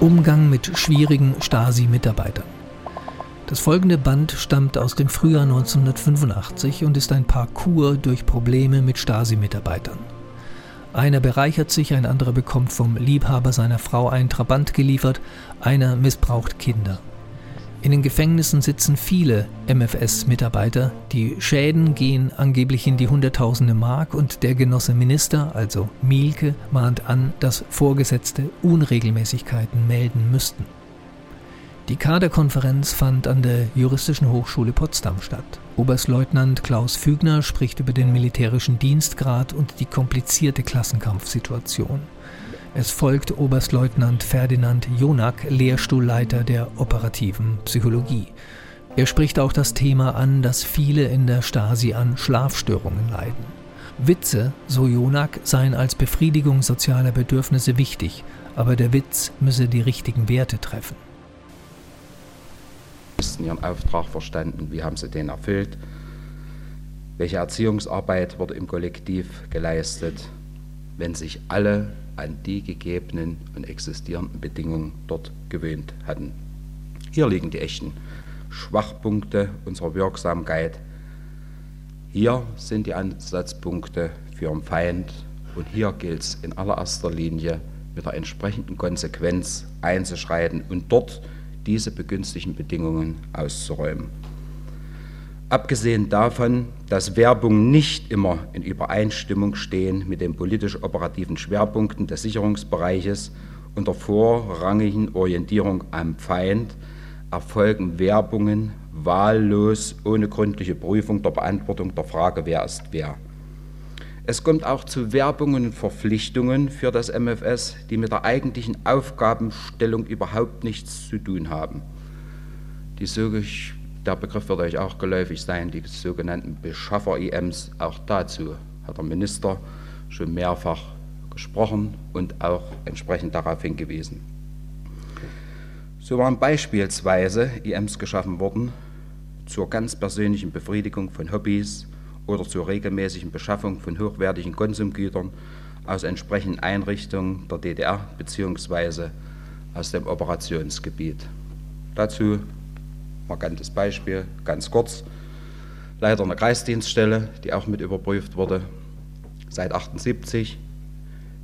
Umgang mit schwierigen Stasi-Mitarbeitern. Das folgende Band stammt aus dem Frühjahr 1985 und ist ein Parcours durch Probleme mit Stasi-Mitarbeitern. Einer bereichert sich, ein anderer bekommt vom Liebhaber seiner Frau einen Trabant geliefert, einer missbraucht Kinder. In den Gefängnissen sitzen viele MFS-Mitarbeiter. Die Schäden gehen angeblich in die Hunderttausende Mark und der Genosse Minister, also Mielke, mahnt an, dass Vorgesetzte Unregelmäßigkeiten melden müssten. Die Kaderkonferenz fand an der Juristischen Hochschule Potsdam statt. Oberstleutnant Klaus Fügner spricht über den militärischen Dienstgrad und die komplizierte Klassenkampfsituation. Es folgt Oberstleutnant Ferdinand Jonak, Lehrstuhlleiter der operativen Psychologie. Er spricht auch das Thema an, dass viele in der Stasi an Schlafstörungen leiden. Witze, so Jonak, seien als Befriedigung sozialer Bedürfnisse wichtig, aber der Witz müsse die richtigen Werte treffen. Sie ihren Auftrag verstanden, wie haben sie den erfüllt, welche Erziehungsarbeit wurde im Kollektiv geleistet, wenn sich alle an die gegebenen und existierenden Bedingungen dort gewöhnt hatten. Hier liegen die echten Schwachpunkte unserer Wirksamkeit. Hier sind die Ansatzpunkte für den Feind und hier gilt es in allererster Linie mit der entsprechenden Konsequenz einzuschreiten und dort diese begünstigten Bedingungen auszuräumen. Abgesehen davon, dass Werbung nicht immer in Übereinstimmung stehen mit den politisch-operativen Schwerpunkten des Sicherungsbereiches und der vorrangigen Orientierung am Feind, erfolgen Werbungen wahllos ohne gründliche Prüfung der Beantwortung der Frage, wer ist wer. Es kommt auch zu Werbungen und Verpflichtungen für das MFS, die mit der eigentlichen Aufgabenstellung überhaupt nichts zu tun haben. Die der Begriff wird euch auch geläufig sein, die sogenannten Beschaffer-IMs. Auch dazu hat der Minister schon mehrfach gesprochen und auch entsprechend darauf hingewiesen. So waren beispielsweise IMs geschaffen worden zur ganz persönlichen Befriedigung von Hobbys oder zur regelmäßigen Beschaffung von hochwertigen Konsumgütern aus entsprechenden Einrichtungen der DDR bzw. aus dem Operationsgebiet. Dazu markantes Beispiel, ganz kurz. Leiter einer Kreisdienststelle, die auch mit überprüft wurde. Seit 78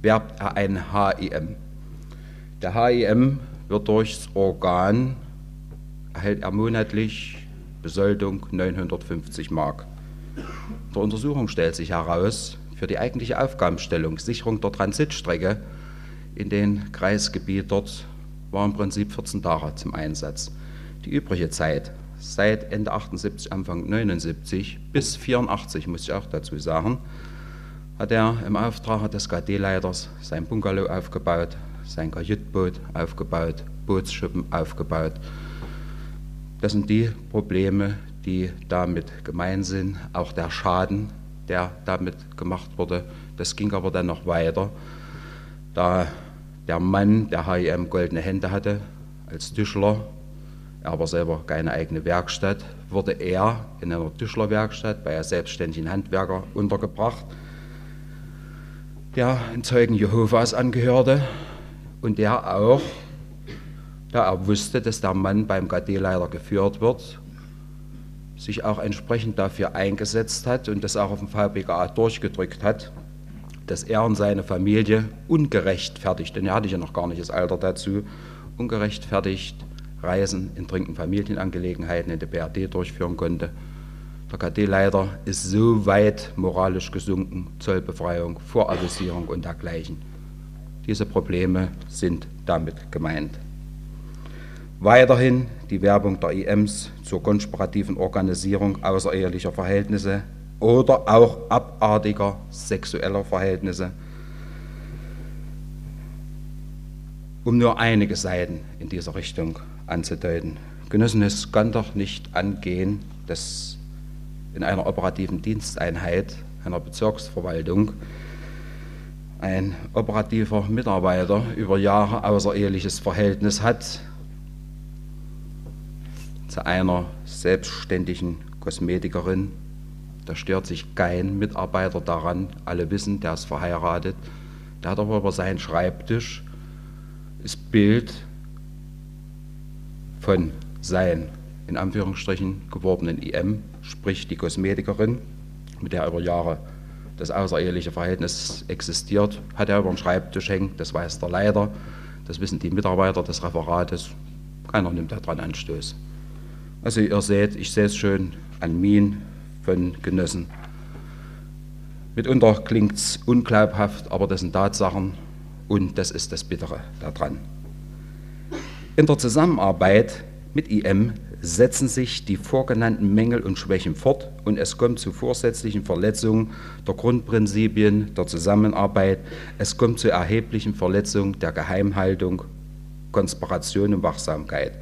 werbt er ein HIM. Der HIM wird durchs Organ, erhält er monatlich Besoldung 950 Mark. Der Untersuchung stellt sich heraus, für die eigentliche Aufgabenstellung, Sicherung der Transitstrecke in den Kreisgebiet dort, war im Prinzip 14 Tage zum Einsatz. Die übrige Zeit, seit Ende 78, Anfang 79 bis 84, muss ich auch dazu sagen, hat er im Auftrag des KD-Leiters sein Bungalow aufgebaut, sein Kajütboot aufgebaut, Bootsschippen aufgebaut. Das sind die Probleme, die damit gemeint sind, auch der Schaden, der damit gemacht wurde. Das ging aber dann noch weiter, da der Mann, der HIM goldene Hände hatte, als Tischler aber selber keine eigene Werkstatt, wurde er in einer Tischlerwerkstatt bei einem selbstständigen Handwerker untergebracht, der einen Zeugen Jehovas angehörte und der auch, da er wusste, dass der Mann beim KD-Leiter geführt wird, sich auch entsprechend dafür eingesetzt hat und das auch auf dem VBGA durchgedrückt hat, dass er und seine Familie ungerechtfertigt, denn er hatte ja noch gar nicht das Alter dazu, ungerechtfertigt Reisen in dringenden Familienangelegenheiten in der BRD durchführen konnte. Der KD-Leiter ist so weit moralisch gesunken, Zollbefreiung, Voravisierung und dergleichen. Diese Probleme sind damit gemeint. Weiterhin die Werbung der IMs zur konspirativen Organisierung außerehelicher Verhältnisse oder auch abartiger sexueller Verhältnisse, um nur einige Seiten in dieser Richtung anzudeuten. Genossen, es kann doch nicht angehen, dass in einer operativen Diensteinheit einer Bezirksverwaltung ein operativer Mitarbeiter über Jahre außereheliches Verhältnis hat zu einer selbstständigen Kosmetikerin. Da stört sich kein Mitarbeiter daran. Alle wissen, der ist verheiratet. Der hat aber über seinen Schreibtisch das Bild von sein, in Anführungsstrichen, geworbenen IM, sprich die Kosmetikerin, mit der über Jahre das außereheliche Verhältnis existiert, hat er über den Schreibtisch hängt, das weiß der Leiter, das wissen die Mitarbeiter des Referates, keiner nimmt daran Anstoß. Also ihr seht, ich sehe es schön an Mien von Genossen. Mitunter klingt es unglaubhaft, aber das sind Tatsachen und das ist das Bittere daran. In der Zusammenarbeit mit IM setzen sich die vorgenannten Mängel und Schwächen fort und es kommt zu vorsätzlichen Verletzungen der Grundprinzipien der Zusammenarbeit, es kommt zu erheblichen Verletzungen der Geheimhaltung, Konspiration und Wachsamkeit.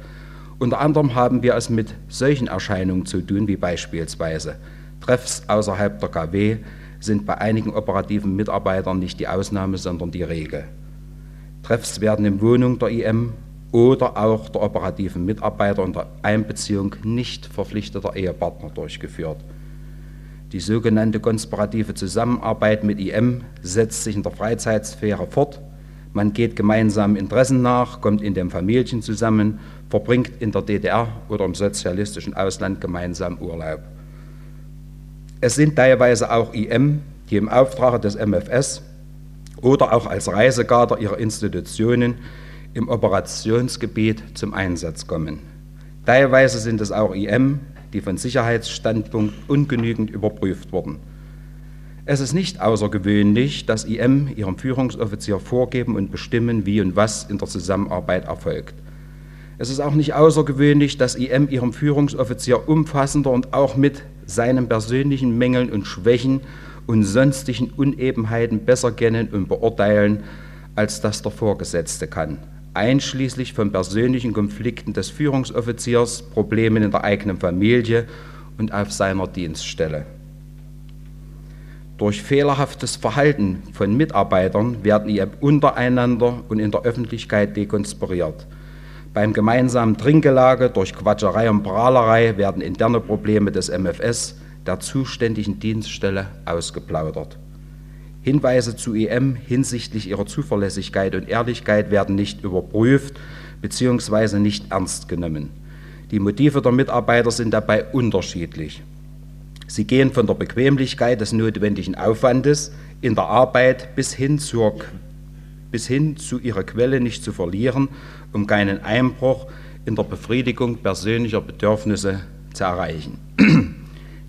Unter anderem haben wir es mit solchen Erscheinungen zu tun, wie beispielsweise Treffs außerhalb der KW sind bei einigen operativen Mitarbeitern nicht die Ausnahme, sondern die Regel. Treffs werden in Wohnungen der IM oder auch der operativen Mitarbeiter unter Einbeziehung nicht verpflichteter Ehepartner durchgeführt. Die sogenannte konspirative Zusammenarbeit mit IM setzt sich in der Freizeitsphäre fort. Man geht gemeinsam Interessen nach, kommt in den Familien zusammen, verbringt in der DDR oder im sozialistischen Ausland gemeinsam Urlaub. Es sind teilweise auch IM, die im Auftrag des MFS oder auch als Reisegader ihrer Institutionen im Operationsgebiet zum Einsatz kommen. Teilweise sind es auch IM, die von Sicherheitsstandpunkt ungenügend überprüft wurden. Es ist nicht außergewöhnlich, dass IM ihrem Führungsoffizier vorgeben und bestimmen, wie und was in der Zusammenarbeit erfolgt. Es ist auch nicht außergewöhnlich, dass IM ihrem Führungsoffizier umfassender und auch mit seinen persönlichen Mängeln und Schwächen und sonstigen Unebenheiten besser kennen und beurteilen, als das der Vorgesetzte kann einschließlich von persönlichen Konflikten des Führungsoffiziers, Problemen in der eigenen Familie und auf seiner Dienststelle. Durch fehlerhaftes Verhalten von Mitarbeitern werden ihr untereinander und in der Öffentlichkeit dekonspiriert. Beim gemeinsamen Trinkgelage durch Quatscherei und Prahlerei werden interne Probleme des MFS der zuständigen Dienststelle ausgeplaudert. Hinweise zu EM hinsichtlich ihrer Zuverlässigkeit und Ehrlichkeit werden nicht überprüft bzw. nicht ernst genommen. Die Motive der Mitarbeiter sind dabei unterschiedlich. Sie gehen von der Bequemlichkeit des notwendigen Aufwandes in der Arbeit bis hin, zur, bis hin zu ihrer Quelle nicht zu verlieren, um keinen Einbruch in der Befriedigung persönlicher Bedürfnisse zu erreichen.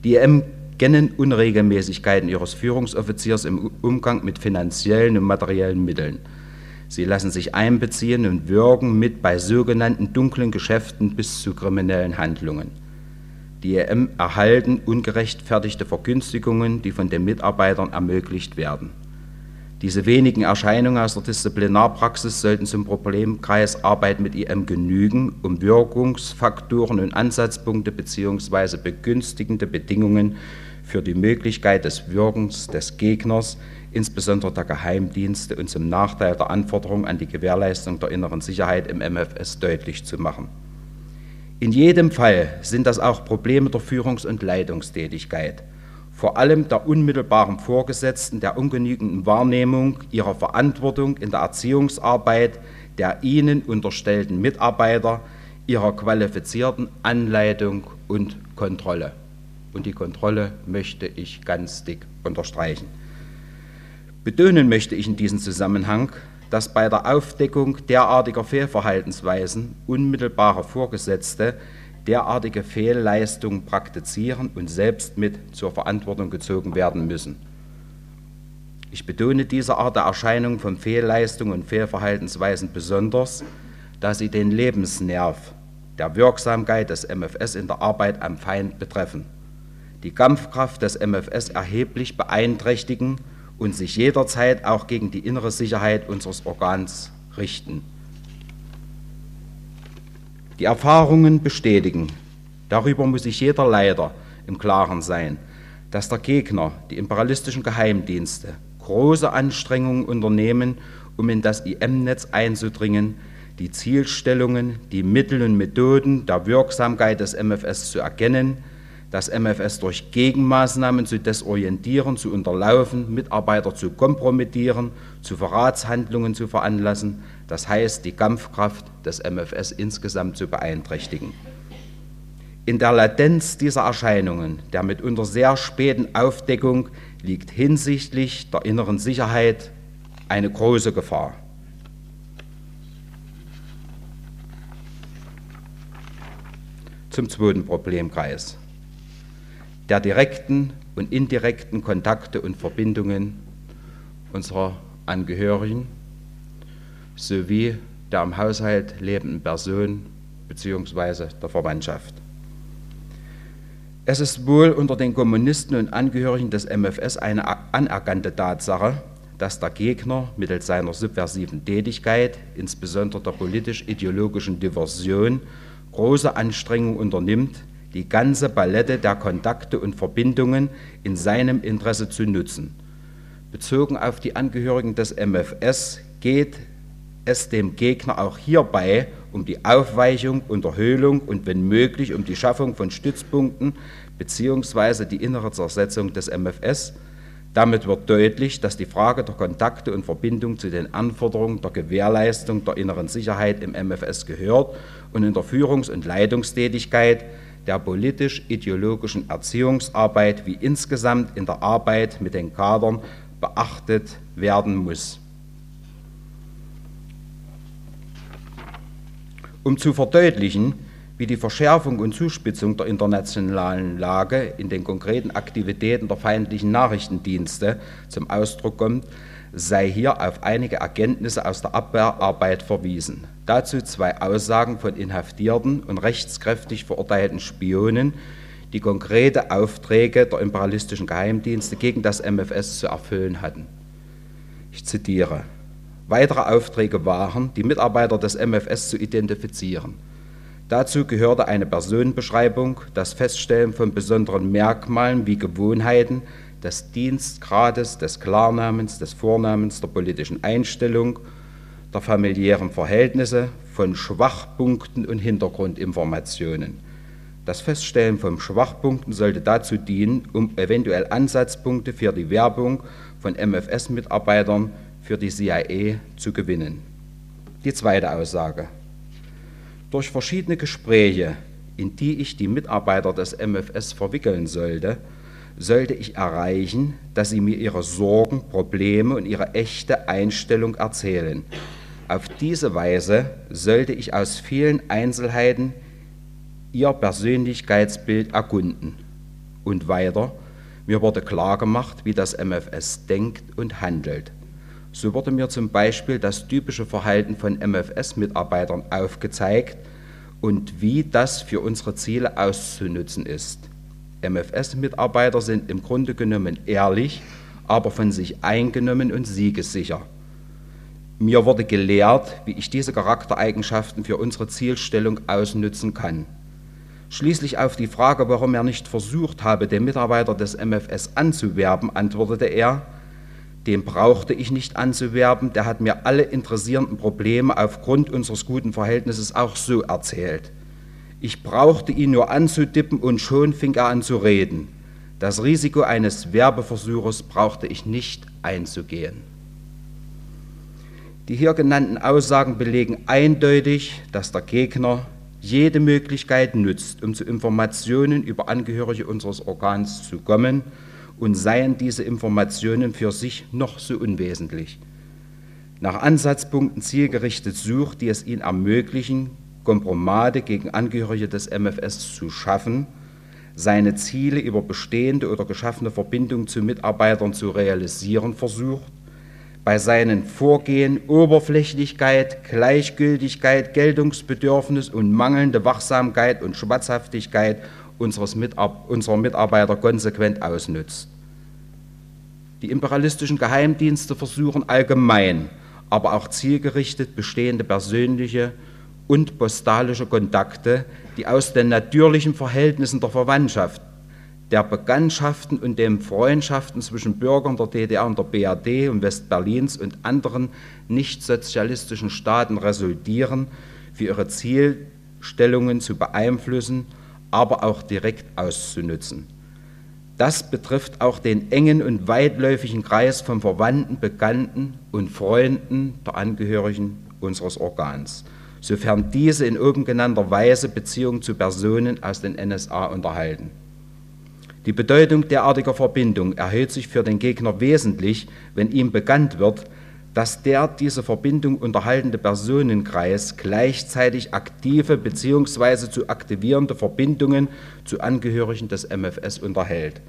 Die EM kennen Unregelmäßigkeiten ihres Führungsoffiziers im Umgang mit finanziellen und materiellen Mitteln. Sie lassen sich einbeziehen und wirken mit bei sogenannten dunklen Geschäften bis zu kriminellen Handlungen. Die EM erhalten ungerechtfertigte Vergünstigungen, die von den Mitarbeitern ermöglicht werden. Diese wenigen Erscheinungen aus der Disziplinarpraxis sollten zum Problemkreis Arbeit mit IM genügen, um Wirkungsfaktoren und Ansatzpunkte bzw. begünstigende Bedingungen für die Möglichkeit des Wirkens des Gegners, insbesondere der Geheimdienste und zum Nachteil der Anforderungen an die Gewährleistung der inneren Sicherheit im MFS deutlich zu machen. In jedem Fall sind das auch Probleme der Führungs- und Leitungstätigkeit, vor allem der unmittelbaren Vorgesetzten, der ungenügenden Wahrnehmung ihrer Verantwortung in der Erziehungsarbeit der ihnen unterstellten Mitarbeiter, ihrer qualifizierten Anleitung und Kontrolle und die Kontrolle möchte ich ganz dick unterstreichen. Betonen möchte ich in diesem Zusammenhang, dass bei der Aufdeckung derartiger Fehlverhaltensweisen unmittelbare Vorgesetzte derartige Fehlleistungen praktizieren und selbst mit zur Verantwortung gezogen werden müssen. Ich betone diese Art der Erscheinung von Fehlleistungen und Fehlverhaltensweisen besonders, da sie den Lebensnerv der Wirksamkeit des MFS in der Arbeit am Feind betreffen die Kampfkraft des MFS erheblich beeinträchtigen und sich jederzeit auch gegen die innere Sicherheit unseres Organs richten. Die Erfahrungen bestätigen, darüber muss sich jeder leider im Klaren sein, dass der Gegner, die imperialistischen Geheimdienste, große Anstrengungen unternehmen, um in das IM-Netz einzudringen, die Zielstellungen, die Mittel und Methoden der Wirksamkeit des MFS zu erkennen, das MFS durch Gegenmaßnahmen zu desorientieren, zu unterlaufen, Mitarbeiter zu kompromittieren, zu Verratshandlungen zu veranlassen, das heißt die Kampfkraft des MFS insgesamt zu beeinträchtigen. In der Latenz dieser Erscheinungen, der mitunter sehr späten Aufdeckung, liegt hinsichtlich der inneren Sicherheit eine große Gefahr. Zum zweiten Problemkreis der direkten und indirekten Kontakte und Verbindungen unserer Angehörigen sowie der im Haushalt lebenden Person bzw. der Verwandtschaft. Es ist wohl unter den Kommunisten und Angehörigen des MFS eine anerkannte Tatsache, dass der Gegner mittels seiner subversiven Tätigkeit, insbesondere der politisch-ideologischen Diversion, große Anstrengungen unternimmt, die ganze Palette der Kontakte und Verbindungen in seinem Interesse zu nutzen. Bezogen auf die Angehörigen des MFS geht es dem Gegner auch hierbei um die Aufweichung, Unterhöhlung und wenn möglich um die Schaffung von Stützpunkten bzw. die innere Zersetzung des MFS. Damit wird deutlich, dass die Frage der Kontakte und Verbindung zu den Anforderungen der Gewährleistung der inneren Sicherheit im MFS gehört und in der Führungs- und Leitungstätigkeit der politisch-ideologischen Erziehungsarbeit wie insgesamt in der Arbeit mit den Kadern beachtet werden muss. Um zu verdeutlichen, wie die Verschärfung und Zuspitzung der internationalen Lage in den konkreten Aktivitäten der feindlichen Nachrichtendienste zum Ausdruck kommt, sei hier auf einige Erkenntnisse aus der Abwehrarbeit verwiesen. Dazu zwei Aussagen von inhaftierten und rechtskräftig verurteilten Spionen, die konkrete Aufträge der imperialistischen Geheimdienste gegen das MFS zu erfüllen hatten. Ich zitiere. Weitere Aufträge waren, die Mitarbeiter des MFS zu identifizieren. Dazu gehörte eine Personenbeschreibung, das Feststellen von besonderen Merkmalen wie Gewohnheiten, des Dienstgrades, des Klarnamens, des Vornamens, der politischen Einstellung, der familiären Verhältnisse, von Schwachpunkten und Hintergrundinformationen. Das Feststellen von Schwachpunkten sollte dazu dienen, um eventuell Ansatzpunkte für die Werbung von MFS-Mitarbeitern für die CIA zu gewinnen. Die zweite Aussage. Durch verschiedene Gespräche, in die ich die Mitarbeiter des MFS verwickeln sollte, sollte ich erreichen, dass sie mir ihre Sorgen, Probleme und ihre echte Einstellung erzählen. Auf diese Weise sollte ich aus vielen Einzelheiten ihr Persönlichkeitsbild erkunden. Und weiter, mir wurde klargemacht, wie das MFS denkt und handelt. So wurde mir zum Beispiel das typische Verhalten von MFS-Mitarbeitern aufgezeigt und wie das für unsere Ziele auszunutzen ist. MFS-Mitarbeiter sind im Grunde genommen ehrlich, aber von sich eingenommen und siegessicher. Mir wurde gelehrt, wie ich diese Charaktereigenschaften für unsere Zielstellung ausnutzen kann. Schließlich auf die Frage, warum er nicht versucht habe, den Mitarbeiter des MFS anzuwerben, antwortete er, den brauchte ich nicht anzuwerben, der hat mir alle interessierenden Probleme aufgrund unseres guten Verhältnisses auch so erzählt. Ich brauchte ihn nur anzutippen und schon fing er an zu reden. Das Risiko eines Werbeversuches brauchte ich nicht einzugehen. Die hier genannten Aussagen belegen eindeutig, dass der Gegner jede Möglichkeit nutzt, um zu Informationen über Angehörige unseres Organs zu kommen, und seien diese Informationen für sich noch so unwesentlich. Nach Ansatzpunkten zielgerichtet sucht, die es ihnen ermöglichen, Kompromate gegen Angehörige des MFS zu schaffen, seine Ziele über bestehende oder geschaffene Verbindungen zu Mitarbeitern zu realisieren versucht, bei seinen Vorgehen Oberflächlichkeit, Gleichgültigkeit, Geltungsbedürfnis und mangelnde Wachsamkeit und Schwatzhaftigkeit unseres Mitar unserer Mitarbeiter konsequent ausnutzt. Die imperialistischen Geheimdienste versuchen allgemein, aber auch zielgerichtet bestehende persönliche und postalische Kontakte, die aus den natürlichen Verhältnissen der Verwandtschaft, der Bekanntschaften und den Freundschaften zwischen Bürgern der DDR und der BRD und Westberlins und anderen nicht-sozialistischen Staaten resultieren, für ihre Zielstellungen zu beeinflussen, aber auch direkt auszunutzen. Das betrifft auch den engen und weitläufigen Kreis von Verwandten, Bekannten und Freunden der Angehörigen unseres Organs, sofern diese in oben genannter Weise Beziehungen zu Personen aus den NSA unterhalten. Die Bedeutung derartiger Verbindung erhöht sich für den Gegner wesentlich, wenn ihm bekannt wird, dass der diese Verbindung unterhaltende Personenkreis gleichzeitig aktive bzw. zu aktivierende Verbindungen zu Angehörigen des MFS unterhält.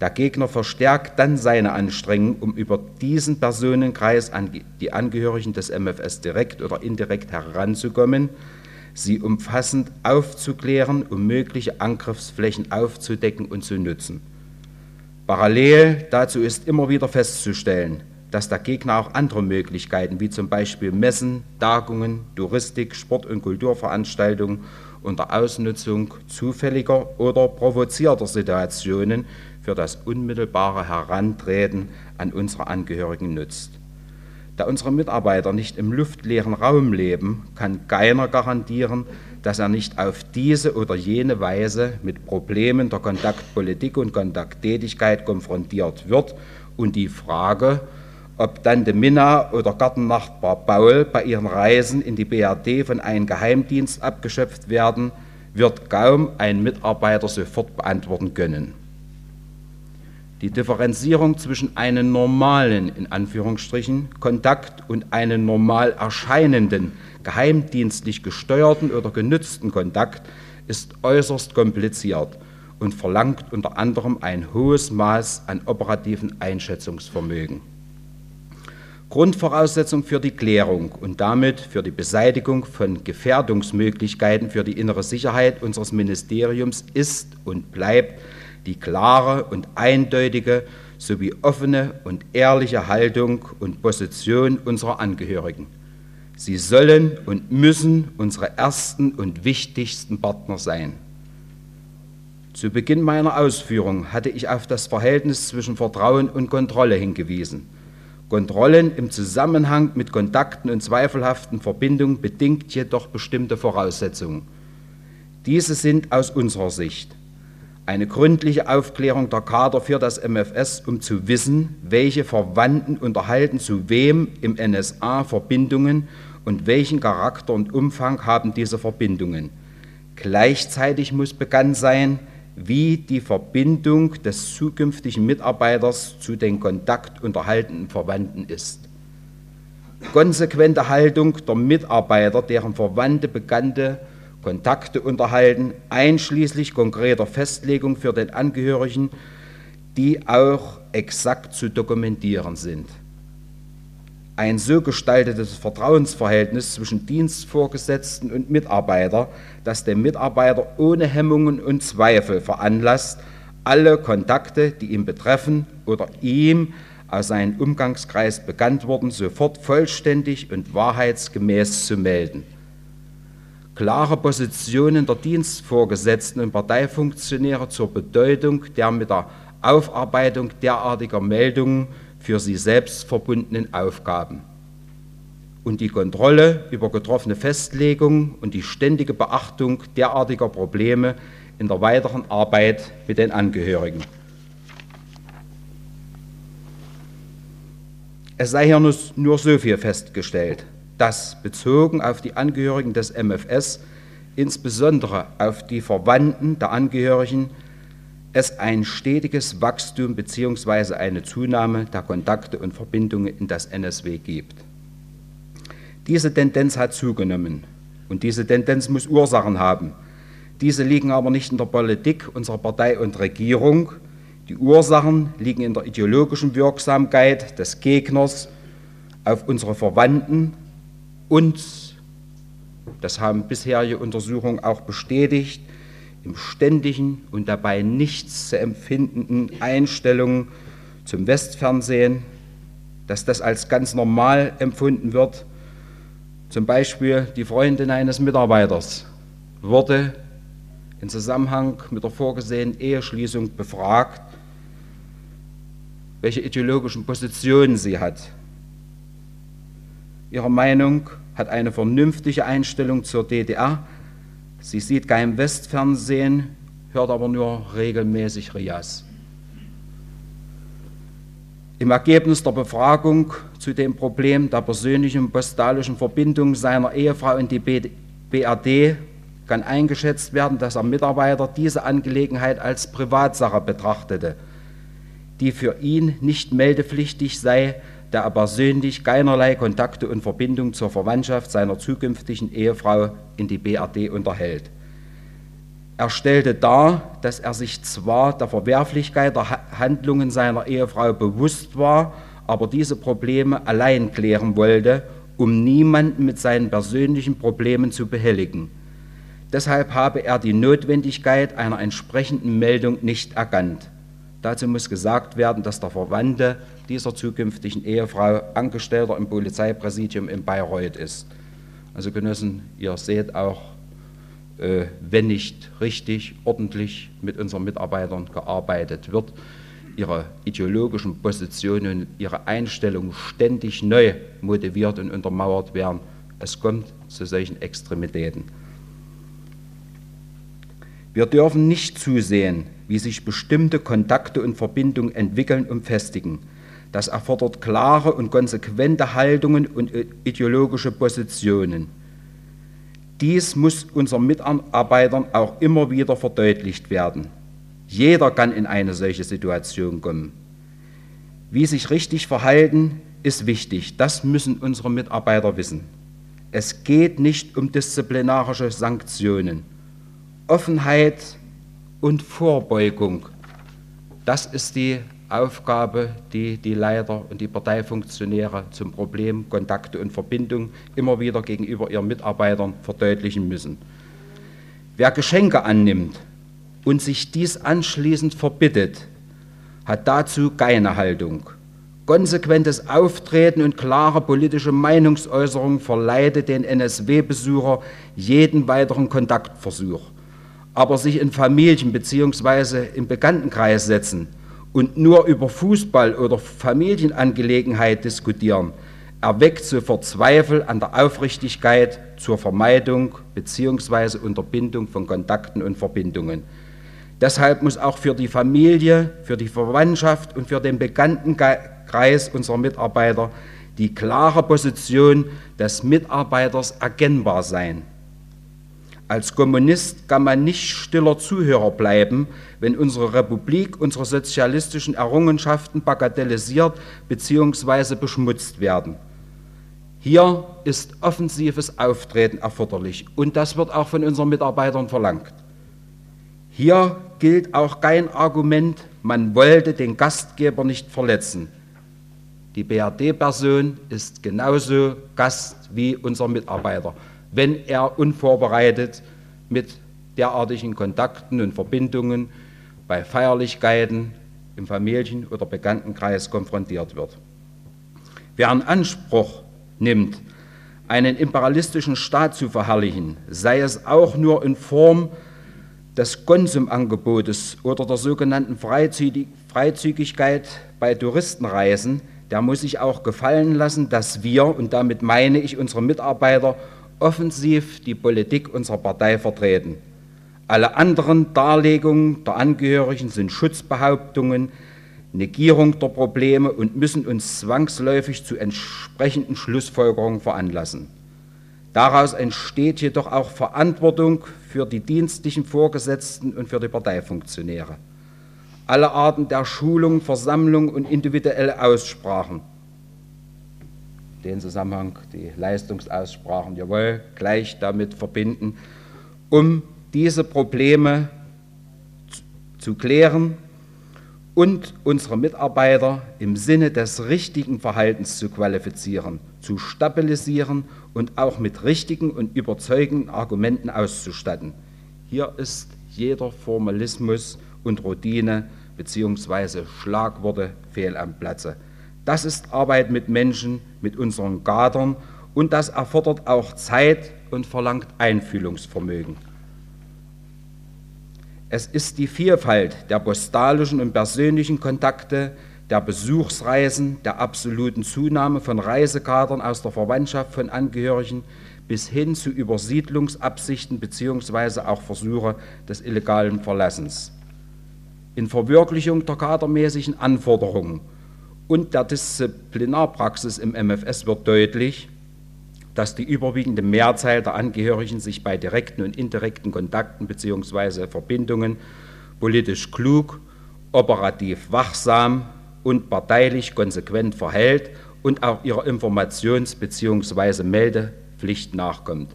Der Gegner verstärkt dann seine Anstrengungen, um über diesen Personenkreis an die Angehörigen des MFS direkt oder indirekt heranzukommen, sie umfassend aufzuklären, um mögliche Angriffsflächen aufzudecken und zu nutzen. Parallel dazu ist immer wieder festzustellen, dass der Gegner auch andere Möglichkeiten, wie zum Beispiel Messen, Tagungen, Touristik, Sport- und Kulturveranstaltungen unter Ausnutzung zufälliger oder provozierter Situationen für das unmittelbare Herantreten an unsere Angehörigen nutzt. Da unsere Mitarbeiter nicht im luftleeren Raum leben, kann keiner garantieren, dass er nicht auf diese oder jene Weise mit Problemen der Kontaktpolitik und Kontakttätigkeit konfrontiert wird und die Frage, ob Tante Minna oder Gartennachbar Paul bei ihren Reisen in die BRD von einem Geheimdienst abgeschöpft werden, wird kaum ein Mitarbeiter sofort beantworten können. Die Differenzierung zwischen einem normalen, in Anführungsstrichen, Kontakt und einem normal erscheinenden, geheimdienstlich gesteuerten oder genützten Kontakt ist äußerst kompliziert und verlangt unter anderem ein hohes Maß an operativen Einschätzungsvermögen. Grundvoraussetzung für die Klärung und damit für die Beseitigung von Gefährdungsmöglichkeiten für die innere Sicherheit unseres Ministeriums ist und bleibt die klare und eindeutige sowie offene und ehrliche Haltung und Position unserer Angehörigen. Sie sollen und müssen unsere ersten und wichtigsten Partner sein. Zu Beginn meiner Ausführung hatte ich auf das Verhältnis zwischen Vertrauen und Kontrolle hingewiesen. Kontrollen im Zusammenhang mit Kontakten und zweifelhaften Verbindungen bedingt jedoch bestimmte Voraussetzungen. Diese sind aus unserer Sicht eine gründliche Aufklärung der Kader für das MFS, um zu wissen, welche Verwandten unterhalten zu wem im NSA Verbindungen und welchen Charakter und Umfang haben diese Verbindungen. Gleichzeitig muss bekannt sein, wie die Verbindung des zukünftigen Mitarbeiters zu den kontaktunterhaltenen Verwandten ist. Konsequente Haltung der Mitarbeiter, deren Verwandte Bekannte Kontakte unterhalten, einschließlich konkreter Festlegung für den Angehörigen, die auch exakt zu dokumentieren sind. Ein so gestaltetes Vertrauensverhältnis zwischen Dienstvorgesetzten und Mitarbeiter, das den Mitarbeiter ohne Hemmungen und Zweifel veranlasst, alle Kontakte, die ihn betreffen oder ihm aus seinem Umgangskreis bekannt wurden, sofort vollständig und wahrheitsgemäß zu melden. Klare Positionen der Dienstvorgesetzten und Parteifunktionäre zur Bedeutung der mit der Aufarbeitung derartiger Meldungen für sie selbst verbundenen Aufgaben und die Kontrolle über getroffene Festlegungen und die ständige Beachtung derartiger Probleme in der weiteren Arbeit mit den Angehörigen. Es sei hier nur so viel festgestellt, dass bezogen auf die Angehörigen des MFS, insbesondere auf die Verwandten der Angehörigen, es ein stetiges Wachstum bzw. eine Zunahme der Kontakte und Verbindungen in das NSW gibt. Diese Tendenz hat zugenommen und diese Tendenz muss Ursachen haben. Diese liegen aber nicht in der Politik unserer Partei und Regierung. Die Ursachen liegen in der ideologischen Wirksamkeit des Gegners auf unsere Verwandten und, das haben bisherige Untersuchungen auch bestätigt, im ständigen und dabei nichts zu empfindenden Einstellungen zum Westfernsehen, dass das als ganz normal empfunden wird. Zum Beispiel die Freundin eines Mitarbeiters wurde in Zusammenhang mit der vorgesehenen Eheschließung befragt, welche ideologischen Positionen sie hat. Ihre Meinung hat eine vernünftige Einstellung zur DDR, Sie sieht kein Westfernsehen, hört aber nur regelmäßig Rias. Im Ergebnis der Befragung zu dem Problem der persönlichen postalischen Verbindung seiner Ehefrau in die BRD kann eingeschätzt werden, dass ein Mitarbeiter diese Angelegenheit als Privatsache betrachtete, die für ihn nicht meldepflichtig sei, da er persönlich keinerlei Kontakte und Verbindung zur Verwandtschaft seiner zukünftigen Ehefrau in die BRD unterhält. Er stellte dar, dass er sich zwar der Verwerflichkeit der Handlungen seiner Ehefrau bewusst war, aber diese Probleme allein klären wollte, um niemanden mit seinen persönlichen Problemen zu behelligen. Deshalb habe er die Notwendigkeit einer entsprechenden Meldung nicht erkannt. Dazu muss gesagt werden, dass der Verwandte dieser zukünftigen Ehefrau Angestellter im Polizeipräsidium in Bayreuth ist. Also Genossen, ihr seht auch, äh, wenn nicht richtig, ordentlich mit unseren Mitarbeitern gearbeitet wird, ihre ideologischen Positionen, ihre Einstellungen ständig neu motiviert und untermauert werden. Es kommt zu solchen Extremitäten. Wir dürfen nicht zusehen, wie sich bestimmte Kontakte und Verbindungen entwickeln und festigen. Das erfordert klare und konsequente Haltungen und ideologische Positionen. Dies muss unseren Mitarbeitern auch immer wieder verdeutlicht werden. Jeder kann in eine solche Situation kommen. Wie sich richtig verhalten, ist wichtig. Das müssen unsere Mitarbeiter wissen. Es geht nicht um disziplinarische Sanktionen. Offenheit und Vorbeugung, das ist die Aufgabe, die die Leiter und die Parteifunktionäre zum Problem Kontakte und Verbindung immer wieder gegenüber ihren Mitarbeitern verdeutlichen müssen. Wer Geschenke annimmt und sich dies anschließend verbittet, hat dazu keine Haltung. Konsequentes Auftreten und klare politische Meinungsäußerung verleitet den NSW-Besucher jeden weiteren Kontaktversuch. Aber sich in Familien bzw. im Bekanntenkreis setzen – und nur über Fußball oder Familienangelegenheit diskutieren, erweckt sofort Zweifel an der Aufrichtigkeit zur Vermeidung bzw. Unterbindung von Kontakten und Verbindungen. Deshalb muss auch für die Familie, für die Verwandtschaft und für den Bekanntenkreis unserer Mitarbeiter die klare Position des Mitarbeiters erkennbar sein. Als Kommunist kann man nicht stiller Zuhörer bleiben, wenn unsere Republik, unsere sozialistischen Errungenschaften bagatellisiert bzw. beschmutzt werden. Hier ist offensives Auftreten erforderlich und das wird auch von unseren Mitarbeitern verlangt. Hier gilt auch kein Argument, man wollte den Gastgeber nicht verletzen. Die BRD-Person ist genauso Gast wie unser Mitarbeiter wenn er unvorbereitet mit derartigen Kontakten und Verbindungen bei Feierlichkeiten im Familien- oder Bekanntenkreis konfrontiert wird. Wer in Anspruch nimmt, einen imperialistischen Staat zu verherrlichen, sei es auch nur in Form des Konsumangebotes oder der sogenannten Freizügigkeit bei Touristenreisen, der muss sich auch gefallen lassen, dass wir, und damit meine ich unsere Mitarbeiter, offensiv die Politik unserer Partei vertreten. Alle anderen Darlegungen der Angehörigen sind Schutzbehauptungen, Negierung der Probleme und müssen uns zwangsläufig zu entsprechenden Schlussfolgerungen veranlassen. Daraus entsteht jedoch auch Verantwortung für die dienstlichen Vorgesetzten und für die Parteifunktionäre. Alle Arten der Schulung, Versammlung und individuelle Aussprachen den Zusammenhang, die Leistungsaussprachen, jawohl, gleich damit verbinden, um diese Probleme zu klären und unsere Mitarbeiter im Sinne des richtigen Verhaltens zu qualifizieren, zu stabilisieren und auch mit richtigen und überzeugenden Argumenten auszustatten. Hier ist jeder Formalismus und Routine bzw. Schlagworte fehl am Platze. Das ist Arbeit mit Menschen, mit unseren Gadern und das erfordert auch Zeit und verlangt Einfühlungsvermögen. Es ist die Vielfalt der postalischen und persönlichen Kontakte, der Besuchsreisen, der absoluten Zunahme von Reisekadern aus der Verwandtschaft von Angehörigen bis hin zu Übersiedlungsabsichten bzw. auch Versuche des illegalen Verlassens. In Verwirklichung der kadermäßigen Anforderungen und der Disziplinarpraxis im MFS wird deutlich, dass die überwiegende Mehrzahl der Angehörigen sich bei direkten und indirekten Kontakten bzw. Verbindungen politisch klug, operativ wachsam und parteilich konsequent verhält und auch ihrer Informations- bzw. Meldepflicht nachkommt.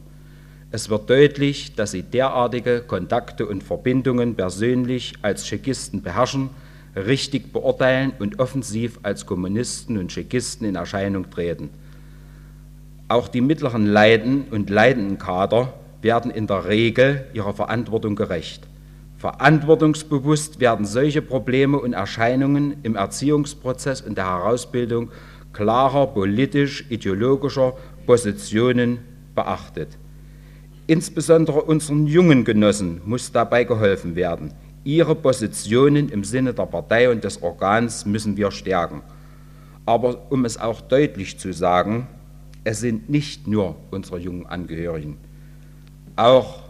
Es wird deutlich, dass sie derartige Kontakte und Verbindungen persönlich als Tschechisten beherrschen, richtig beurteilen und offensiv als Kommunisten und Tschechisten in Erscheinung treten. Auch die mittleren Leiden und leidenden Kader werden in der Regel ihrer Verantwortung gerecht. Verantwortungsbewusst werden solche Probleme und Erscheinungen im Erziehungsprozess und der Herausbildung klarer politisch-ideologischer Positionen beachtet. Insbesondere unseren jungen Genossen muss dabei geholfen werden. Ihre Positionen im Sinne der Partei und des Organs müssen wir stärken. Aber um es auch deutlich zu sagen, es sind nicht nur unsere jungen Angehörigen. Auch